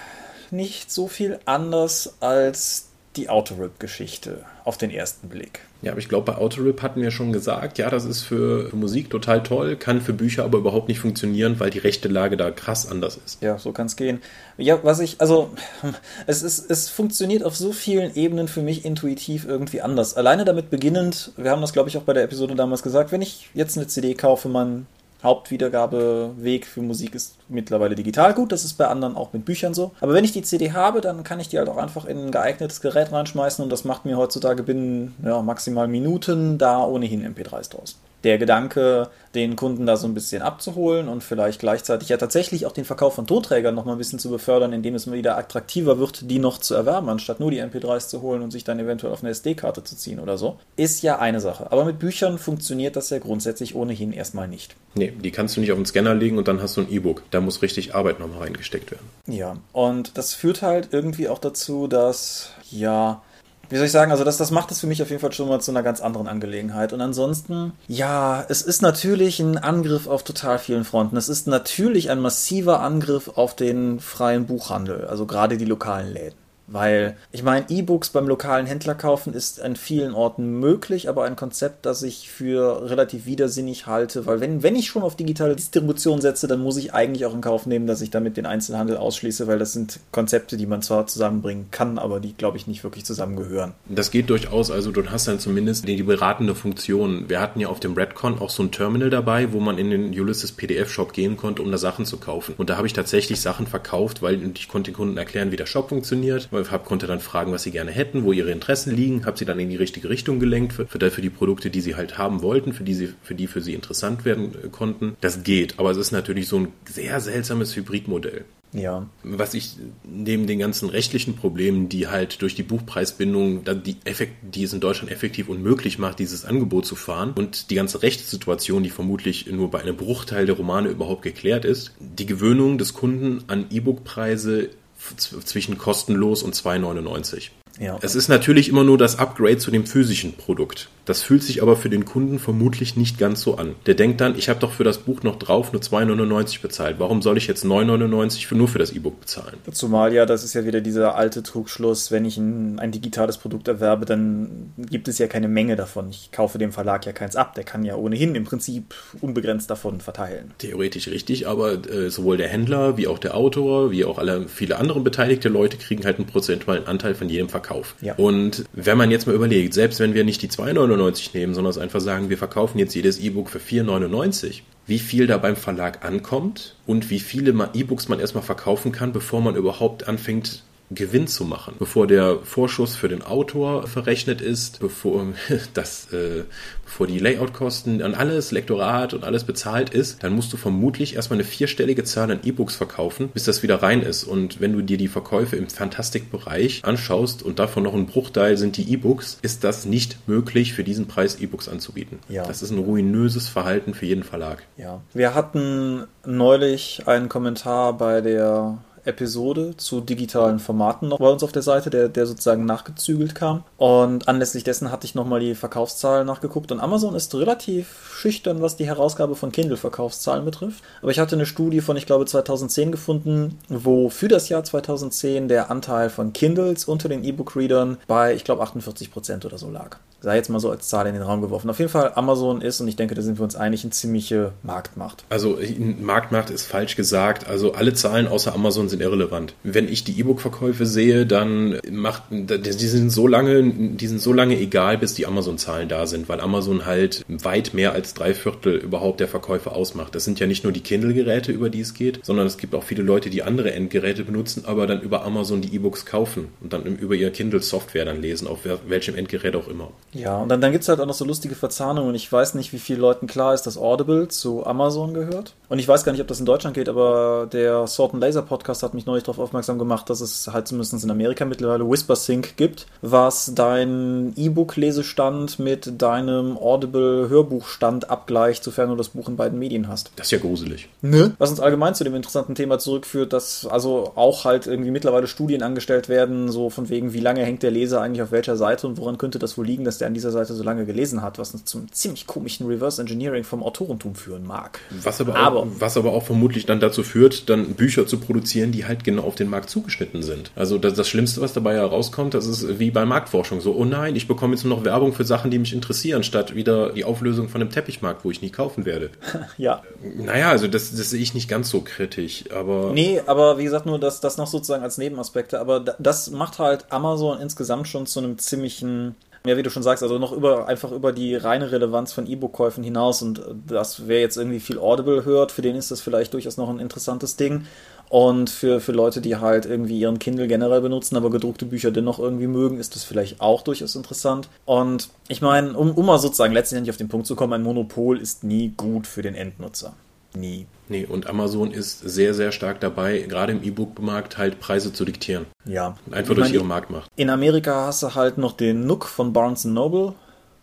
nicht so viel anders als die Autorip-Geschichte auf den ersten Blick. Ja, aber ich glaube, bei Autorip hatten wir schon gesagt, ja, das ist für, für, Musik total toll, kann für Bücher aber überhaupt nicht funktionieren, weil die rechte Lage da krass anders ist. Ja, so kann es gehen. Ja, was ich, also, es ist, es funktioniert auf so vielen Ebenen für mich intuitiv irgendwie anders. Alleine damit beginnend, wir haben das, glaube ich, auch bei der Episode damals gesagt, wenn ich jetzt eine CD kaufe, man Hauptwiedergabeweg für Musik ist mittlerweile digital gut. Das ist bei anderen auch mit Büchern so. Aber wenn ich die CD habe, dann kann ich die halt auch einfach in ein geeignetes Gerät reinschmeißen und das macht mir heutzutage binnen ja, maximal Minuten da ohnehin MP3s draus der Gedanke, den Kunden da so ein bisschen abzuholen und vielleicht gleichzeitig ja tatsächlich auch den Verkauf von Tonträgern noch mal ein bisschen zu befördern, indem es mal wieder attraktiver wird, die noch zu erwerben, anstatt nur die MP3s zu holen und sich dann eventuell auf eine SD-Karte zu ziehen oder so, ist ja eine Sache. Aber mit Büchern funktioniert das ja grundsätzlich ohnehin erstmal nicht. Nee, die kannst du nicht auf den Scanner legen und dann hast du ein E-Book. Da muss richtig Arbeit nochmal reingesteckt werden. Ja, und das führt halt irgendwie auch dazu, dass, ja, wie soll ich sagen, also das, das macht es für mich auf jeden Fall schon mal zu einer ganz anderen Angelegenheit. Und ansonsten, ja, es ist natürlich ein Angriff auf total vielen Fronten. Es ist natürlich ein massiver Angriff auf den freien Buchhandel, also gerade die lokalen Läden Weil, ich meine, E-Books beim lokalen Händler kaufen ist an vielen Orten möglich, aber ein Konzept, das ich für relativ widersinnig halte, weil wenn, wenn ich schon auf digitale Distribution setze, dann muss ich eigentlich auch in Kauf nehmen, dass ich damit den Einzelhandel ausschließe, weil das sind Konzepte, die man zwar zusammenbringen kann, aber die, glaube ich, nicht wirklich zusammengehören. Das geht durchaus, also du hast dann zumindest die beratende Funktion. Wir hatten ja auf dem Redcon auch so ein Terminal dabei, wo man in den Ulysses PDF-Shop gehen konnte, um da Sachen zu kaufen. Und da habe ich tatsächlich Sachen verkauft, weil ich konnte den Kunden erklären, wie der Shop funktioniert, weil ich konnte dann fragen, was sie gerne hätten, wo ihre Interessen liegen, habe sie dann in die richtige Richtung gelenkt für, für, für die Produkte, die sie halt haben wollten, für die sie, für die für sie interessant werden äh, konnten. Das geht, aber es ist natürlich so ein sehr seltsames Hybridmodell. Ja. Was ich neben den ganzen rechtlichen Problemen, die halt durch die Buchpreisbindung, die, effekt, die es in Deutschland effektiv unmöglich macht, dieses Angebot zu fahren und die ganze Rechtssituation, die vermutlich nur bei einem Bruchteil der Romane überhaupt geklärt ist, die Gewöhnung des Kunden an E-Book-Preise zwischen kostenlos und 2,99. Ja. Es ist natürlich immer nur das Upgrade zu dem physischen Produkt. Das fühlt sich aber für den Kunden vermutlich nicht ganz so an. Der denkt dann, ich habe doch für das Buch noch drauf nur 2,99 bezahlt. Warum soll ich jetzt 9,99 für nur für das E-Book bezahlen? Zumal ja, das ist ja wieder dieser alte Trugschluss, wenn ich ein, ein, digitales Produkt erwerbe, dann gibt es ja keine Menge davon. Ich kaufe dem Verlag ja keins ab. Der kann ja ohnehin im Prinzip unbegrenzt davon verteilen. Theoretisch richtig, aber äh, sowohl der Händler wie auch der Autor, wie auch alle viele andere beteiligte Leute kriegen halt einen prozentualen Anteil von jedem Verkauf. Ja. Und wenn man jetzt mal überlegt, selbst wenn wir nicht die 2,99 4,99 nehmen, sondern es einfach sagen, wir verkaufen jetzt jedes E-Book für 4,99. Wie viel da beim Verlag ankommt und wie viele E-Books man erstmal verkaufen kann, bevor man überhaupt anfängt, Gewinn zu machen. Bevor der Vorschuss für den Autor verrechnet ist, bevor das, äh, bevor die Layout-Kosten an alles, Lektorat und alles bezahlt ist, dann musst du vermutlich erstmal eine vierstellige Zahl an E-Books verkaufen, bis das wieder rein ist. Und wenn du dir die Verkäufe im Fantastik-Bereich anschaust und davon noch ein Bruchteil sind die E-Books, ist das nicht möglich, für diesen Preis E-Books anzubieten. Ja. Das ist ein ruinöses Verhalten für jeden Verlag. Ja. Wir hatten neulich einen Kommentar bei der Episode zu digitalen Formaten noch bei uns auf der Seite, der, der sozusagen nachgezügelt kam. Und anlässlich dessen hatte ich nochmal die Verkaufszahlen nachgeguckt. Und Amazon ist relativ schüchtern, was die Herausgabe von Kindle-Verkaufszahlen betrifft. Aber ich hatte eine Studie von, ich glaube, 2010 gefunden, wo für das Jahr 2010 der Anteil von Kindles unter den E-Book-Readern bei, ich glaube, 48 Prozent oder so lag sei jetzt mal so als Zahl in den Raum geworfen. Auf jeden Fall, Amazon ist, und ich denke, da sind wir uns einig, eine ziemliche Marktmacht. Also Marktmacht ist falsch gesagt. Also alle Zahlen außer Amazon sind irrelevant. Wenn ich die E-Book-Verkäufe sehe, dann macht, die sind so lange, die sind so lange egal, bis die Amazon-Zahlen da sind, weil Amazon halt weit mehr als drei Viertel überhaupt der Verkäufe ausmacht. Das sind ja nicht nur die Kindle-Geräte, über die es geht, sondern es gibt auch viele Leute, die andere Endgeräte benutzen, aber dann über Amazon die E-Books kaufen und dann über ihr Kindle-Software dann lesen, auf welchem Endgerät auch immer. Ja, und dann, dann gibt es halt auch noch so lustige Verzahnungen. Ich weiß nicht, wie vielen Leuten klar ist, dass Audible zu Amazon gehört. Und ich weiß gar nicht, ob das in Deutschland geht, aber der Sword Laser Podcast hat mich neulich darauf aufmerksam gemacht, dass es halt zumindest in Amerika mittlerweile WhisperSync gibt, was dein E-Book-Lesestand mit deinem Audible-Hörbuchstand abgleicht, sofern du das Buch in beiden Medien hast. Das ist ja gruselig. Ne? Was uns allgemein zu dem interessanten Thema zurückführt, dass also auch halt irgendwie mittlerweile Studien angestellt werden, so von wegen, wie lange hängt der Leser eigentlich auf welcher Seite und woran könnte das wohl liegen, dass der an dieser Seite so lange gelesen hat, was uns zum ziemlich komischen Reverse Engineering vom Autorentum führen mag. Was aber, aber auch, was aber auch vermutlich dann dazu führt, dann Bücher zu produzieren, die halt genau auf den Markt zugeschnitten sind. Also das, das Schlimmste, was dabei herauskommt, das ist wie bei Marktforschung. So, oh nein, ich bekomme jetzt nur noch Werbung für Sachen, die mich interessieren, statt wieder die Auflösung von einem Teppichmarkt, wo ich nie kaufen werde. ja. Naja, also das, das sehe ich nicht ganz so kritisch, aber. Nee, aber wie gesagt, nur das, das noch sozusagen als Nebenaspekte. Aber das macht halt Amazon insgesamt schon zu einem ziemlichen ja, wie du schon sagst, also noch über einfach über die reine Relevanz von E-Book-Käufen hinaus und das, wer jetzt irgendwie viel Audible hört, für den ist das vielleicht durchaus noch ein interessantes Ding. Und für, für Leute, die halt irgendwie ihren Kindle generell benutzen, aber gedruckte Bücher dennoch irgendwie mögen, ist das vielleicht auch durchaus interessant. Und ich meine, um, um mal sozusagen letztendlich auf den Punkt zu kommen, ein Monopol ist nie gut für den Endnutzer. Nie. Nee, und Amazon ist sehr, sehr stark dabei, gerade im E-Book-Markt halt Preise zu diktieren. Ja. Einfach durch meine, ihre Marktmacht. In Amerika hast du halt noch den Nook von Barnes Noble,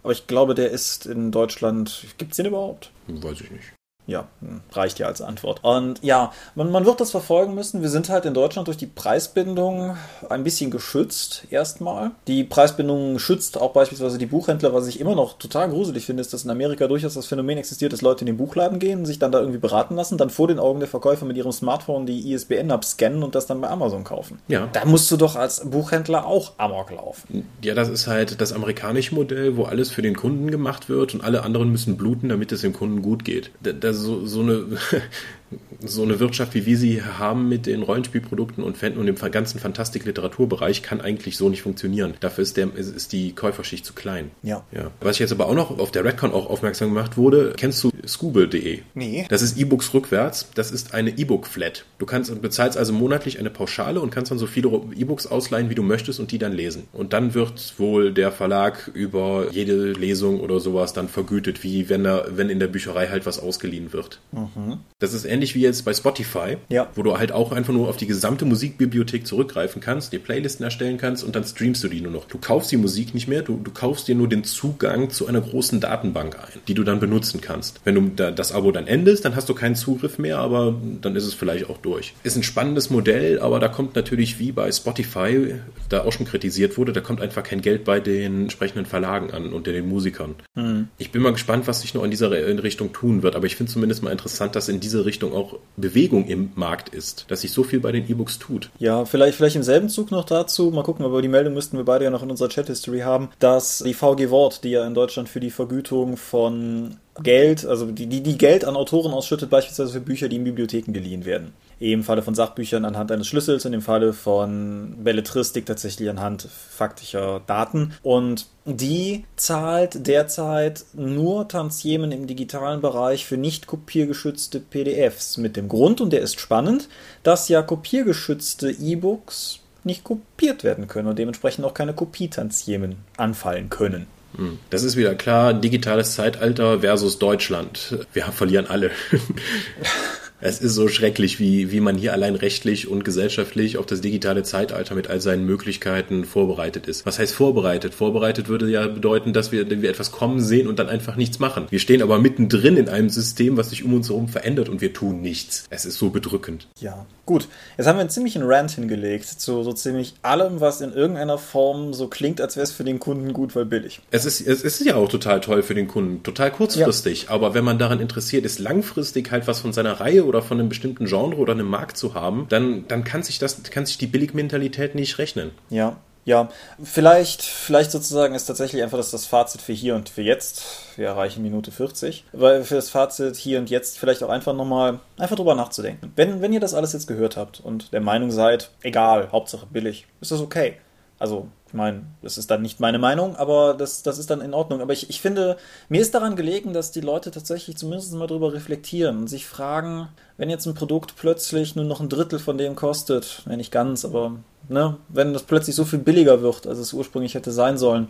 aber ich glaube, der ist in Deutschland. Gibt es den überhaupt? Weiß ich nicht. Ja, hm, reicht ja als Antwort. Und ja, man, man wird das verfolgen müssen. Wir sind halt in Deutschland durch die Preisbindung ein bisschen geschützt, erstmal. Die Preisbindung schützt auch beispielsweise die Buchhändler, was ich immer noch total gruselig finde, ist, dass in Amerika durchaus das Phänomen existiert, dass Leute in den Buchladen gehen, sich dann da irgendwie beraten lassen, dann vor den Augen der Verkäufer mit ihrem Smartphone die ISBN abscannen und das dann bei Amazon kaufen. Ja. Da musst du doch als Buchhändler auch Amok laufen. Ja, das ist halt das amerikanische Modell, wo alles für den Kunden gemacht wird und alle anderen müssen bluten, damit es dem Kunden gut geht. Das so, so eine so eine Wirtschaft, wie wir sie haben mit den Rollenspielprodukten und, und dem ganzen Fantastik-Literaturbereich, kann eigentlich so nicht funktionieren. Dafür ist, der, ist die Käuferschicht zu klein. Ja. ja. Was ich jetzt aber auch noch auf der Redcon auch aufmerksam gemacht wurde, kennst du scooble.de? Nee. Das ist E-Books rückwärts. Das ist eine E-Book-Flat. Du kannst, bezahlst also monatlich eine Pauschale und kannst dann so viele E-Books ausleihen, wie du möchtest und die dann lesen. Und dann wird wohl der Verlag über jede Lesung oder sowas dann vergütet, wie wenn, er, wenn in der Bücherei halt was ausgeliehen wird. Mhm. Das ist ähnlich wie jetzt bei Spotify, ja. wo du halt auch einfach nur auf die gesamte Musikbibliothek zurückgreifen kannst, dir Playlisten erstellen kannst und dann streamst du die nur noch. Du kaufst die Musik nicht mehr, du, du kaufst dir nur den Zugang zu einer großen Datenbank ein, die du dann benutzen kannst. Wenn du da, das Abo dann endest, dann hast du keinen Zugriff mehr, aber dann ist es vielleicht auch durch. Ist ein spannendes Modell, aber da kommt natürlich wie bei Spotify, da auch schon kritisiert wurde, da kommt einfach kein Geld bei den entsprechenden Verlagen an und den Musikern. Mhm. Ich bin mal gespannt, was sich noch in dieser Richtung tun wird, aber ich finde zumindest mal interessant, dass in diese Richtung auch Bewegung im Markt ist, dass sich so viel bei den E-Books tut. Ja, vielleicht, vielleicht im selben Zug noch dazu, mal gucken, aber die Meldung müssten wir beide ja noch in unserer Chat-History haben, dass die VG Wort, die ja in Deutschland für die Vergütung von Geld, also die, die, die Geld an Autoren ausschüttet, beispielsweise für Bücher, die in Bibliotheken geliehen werden. Im Falle von Sachbüchern anhand eines Schlüssels, in dem Falle von Belletristik tatsächlich anhand faktischer Daten. Und die zahlt derzeit nur Tantiemen im digitalen Bereich für nicht kopiergeschützte PDFs. Mit dem Grund, und der ist spannend, dass ja kopiergeschützte E-Books nicht kopiert werden können und dementsprechend auch keine Kopietantiemen anfallen können. Hm. Das ist wieder klar, digitales Zeitalter versus Deutschland. Wir verlieren alle. Es ist so schrecklich, wie, wie man hier allein rechtlich und gesellschaftlich auf das digitale Zeitalter mit all seinen Möglichkeiten vorbereitet ist. Was heißt vorbereitet? Vorbereitet würde ja bedeuten, dass wir, wir etwas kommen sehen und dann einfach nichts machen. Wir stehen aber mittendrin in einem System, was sich um uns herum verändert und wir tun nichts. Es ist so bedrückend. Ja, gut. Jetzt haben wir einen ziemlichen Rant hingelegt zu so ziemlich allem, was in irgendeiner Form so klingt, als wäre es für den Kunden gut, weil billig. Es ist, es ist ja auch total toll für den Kunden, total kurzfristig. Ja. Aber wenn man daran interessiert ist, langfristig halt was von seiner Reihe oder von einem bestimmten Genre oder einem Markt zu haben, dann, dann kann sich das, kann sich die Billigmentalität nicht rechnen. Ja, ja, vielleicht, vielleicht sozusagen ist tatsächlich einfach das, das Fazit für hier und für jetzt. Wir erreichen Minute 40. Weil für das Fazit hier und jetzt vielleicht auch einfach nochmal, einfach drüber nachzudenken. Wenn, wenn ihr das alles jetzt gehört habt und der Meinung seid, egal, Hauptsache billig, ist das okay. Also, ich meine, das ist dann nicht meine Meinung, aber das, das ist dann in Ordnung. Aber ich, ich finde, mir ist daran gelegen, dass die Leute tatsächlich zumindest mal drüber reflektieren und sich fragen, wenn jetzt ein Produkt plötzlich nur noch ein Drittel von dem kostet, wenn nicht ganz, aber ne, wenn das plötzlich so viel billiger wird, als es ursprünglich hätte sein sollen,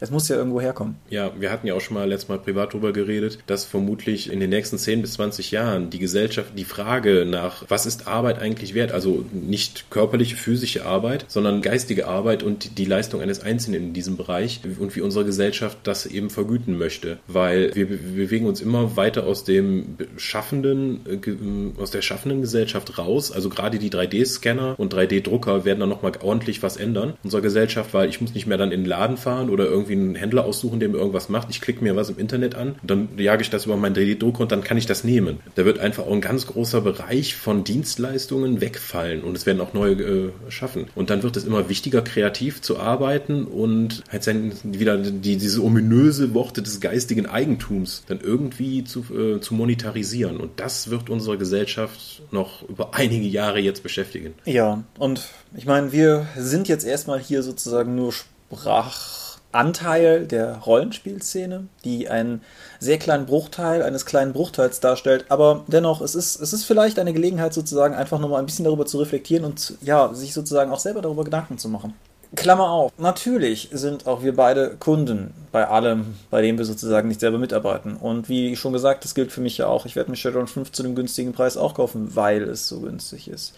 es muss ja irgendwo herkommen. Ja, wir hatten ja auch schon mal letztes Mal privat drüber geredet, dass vermutlich in den nächsten 10 bis 20 Jahren die Gesellschaft die Frage nach, was ist Arbeit eigentlich wert? Also nicht körperliche, physische Arbeit, sondern geistige Arbeit und die Leistung eines Einzelnen in diesem Bereich und wie unsere Gesellschaft das eben vergüten möchte. Weil wir bewegen uns immer weiter aus dem schaffenden, äh, aus der schaffenden Gesellschaft raus. Also gerade die 3D-Scanner und 3D-Drucker werden dann nochmal ordentlich was ändern. Unserer Gesellschaft, weil ich muss nicht mehr dann in den Laden fahren oder irgendwie irgendwie einen Händler aussuchen, der mir irgendwas macht. Ich klicke mir was im Internet an dann jage ich das über meinen 3D-Drucker und dann kann ich das nehmen. Da wird einfach auch ein ganz großer Bereich von Dienstleistungen wegfallen und es werden auch neue äh, schaffen. Und dann wird es immer wichtiger, kreativ zu arbeiten und halt sein, wieder die, diese ominöse Worte des geistigen Eigentums dann irgendwie zu, äh, zu monetarisieren. Und das wird unsere Gesellschaft noch über einige Jahre jetzt beschäftigen. Ja, und ich meine, wir sind jetzt erstmal hier sozusagen nur Sprach Anteil der Rollenspielszene, die einen sehr kleinen Bruchteil eines kleinen Bruchteils darstellt. Aber dennoch, es ist, es ist vielleicht eine Gelegenheit, sozusagen einfach nochmal ein bisschen darüber zu reflektieren und ja, sich sozusagen auch selber darüber Gedanken zu machen. Klammer auf. Natürlich sind auch wir beide Kunden bei allem, bei dem wir sozusagen nicht selber mitarbeiten. Und wie schon gesagt, das gilt für mich ja auch. Ich werde mir Shadowrun 5 zu einem günstigen Preis auch kaufen, weil es so günstig ist.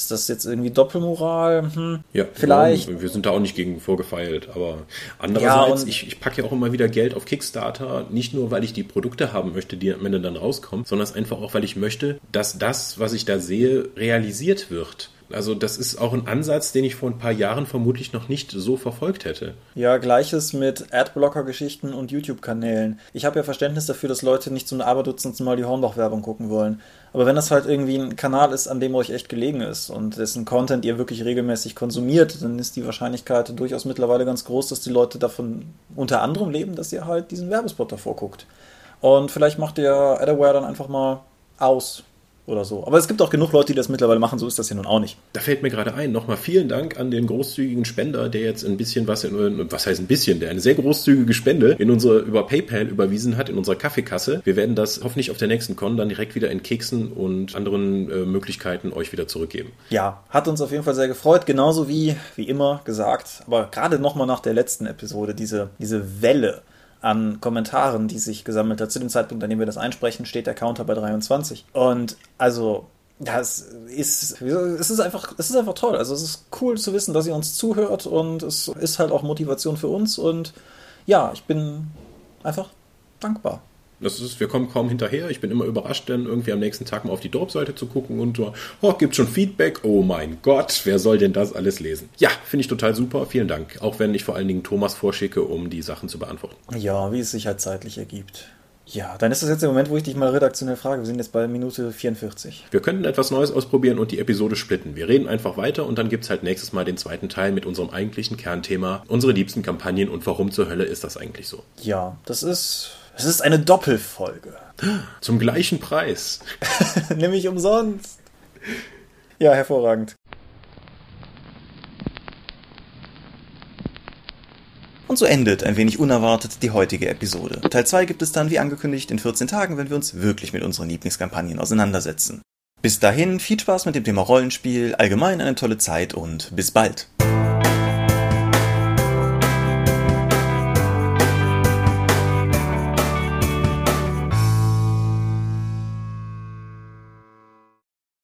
Ist das jetzt irgendwie Doppelmoral? Hm, Ja, vielleicht. Wir sind da auch nicht gegen vorgefeilt, aber andererseits, und- ich, ich packe ja auch immer wieder Geld auf Kickstarter, nicht nur, weil ich die Produkte haben möchte, die am Ende dann rauskommen, sondern es einfach auch, weil ich möchte, dass das, was ich da sehe, realisiert wird. Also das ist auch ein Ansatz, den ich vor ein paar Jahren vermutlich noch nicht so verfolgt hätte. Ja, gleiches mit Adblocker-Geschichten und YouTube-Kanälen. Ich habe ja Verständnis dafür, dass Leute nicht zum Aberdutzendsten Mal die Hornbach-Werbung gucken wollen. Aber wenn das halt irgendwie ein Kanal ist, an dem euch echt gelegen ist und dessen Content ihr wirklich regelmäßig konsumiert, dann ist die Wahrscheinlichkeit durchaus mittlerweile ganz groß, dass die Leute davon unter anderem leben, dass ihr halt diesen Werbespot davor guckt. Und vielleicht macht ihr Adaware dann einfach mal aus oder so. Aber es gibt auch genug Leute, die das mittlerweile machen, so ist das ja nun auch nicht. Da fällt mir gerade ein, nochmal vielen Dank an den großzügigen Spender, der jetzt ein bisschen was in, was heißt ein bisschen, der eine sehr großzügige Spende in unsere, über PayPal überwiesen hat, in unserer Kaffeekasse. Wir werden das hoffentlich auf der nächsten Con dann direkt wieder in Keksen und anderen äh, Möglichkeiten euch wieder zurückgeben. Ja, hat uns auf jeden Fall sehr gefreut, genauso wie, wie immer gesagt, aber gerade nochmal nach der letzten Episode, diese, diese Welle an Kommentaren, die sich gesammelt hat. Zu dem Zeitpunkt, an dem wir das einsprechen, steht der Counter bei 23. Und also, das ist, es ist einfach, es ist einfach toll. Also es ist cool zu wissen, dass ihr uns zuhört und es ist halt auch Motivation für uns und ja, ich bin einfach dankbar. Das ist, wir kommen kaum hinterher. Ich bin immer überrascht, dann irgendwie am nächsten Tag mal auf die Dorp-Seite zu gucken und so, oh, gibt schon Feedback? Oh mein Gott, wer soll denn das alles lesen? Ja, finde ich total super. Vielen Dank. Auch wenn ich vor allen Dingen Thomas vorschicke, um die Sachen zu beantworten. Ja, wie es sich halt zeitlich ergibt. Ja, dann ist das jetzt der Moment, wo ich dich mal redaktionell frage. Wir sind jetzt bei Minute 44. Wir könnten etwas Neues ausprobieren und die Episode splitten. Wir reden einfach weiter und dann gibt's halt nächstes Mal den zweiten Teil mit unserem eigentlichen Kernthema, unsere liebsten Kampagnen und warum zur Hölle ist das eigentlich so. Ja, das ist. Es ist eine Doppelfolge. Zum gleichen Preis. Nämlich umsonst. Ja, hervorragend. Und so endet ein wenig unerwartet die heutige Episode. Teil 2 gibt es dann, wie angekündigt, in 14 Tagen, wenn wir uns wirklich mit unseren Lieblingskampagnen auseinandersetzen. Bis dahin viel Spaß mit dem Thema Rollenspiel, allgemein eine tolle Zeit und bis bald.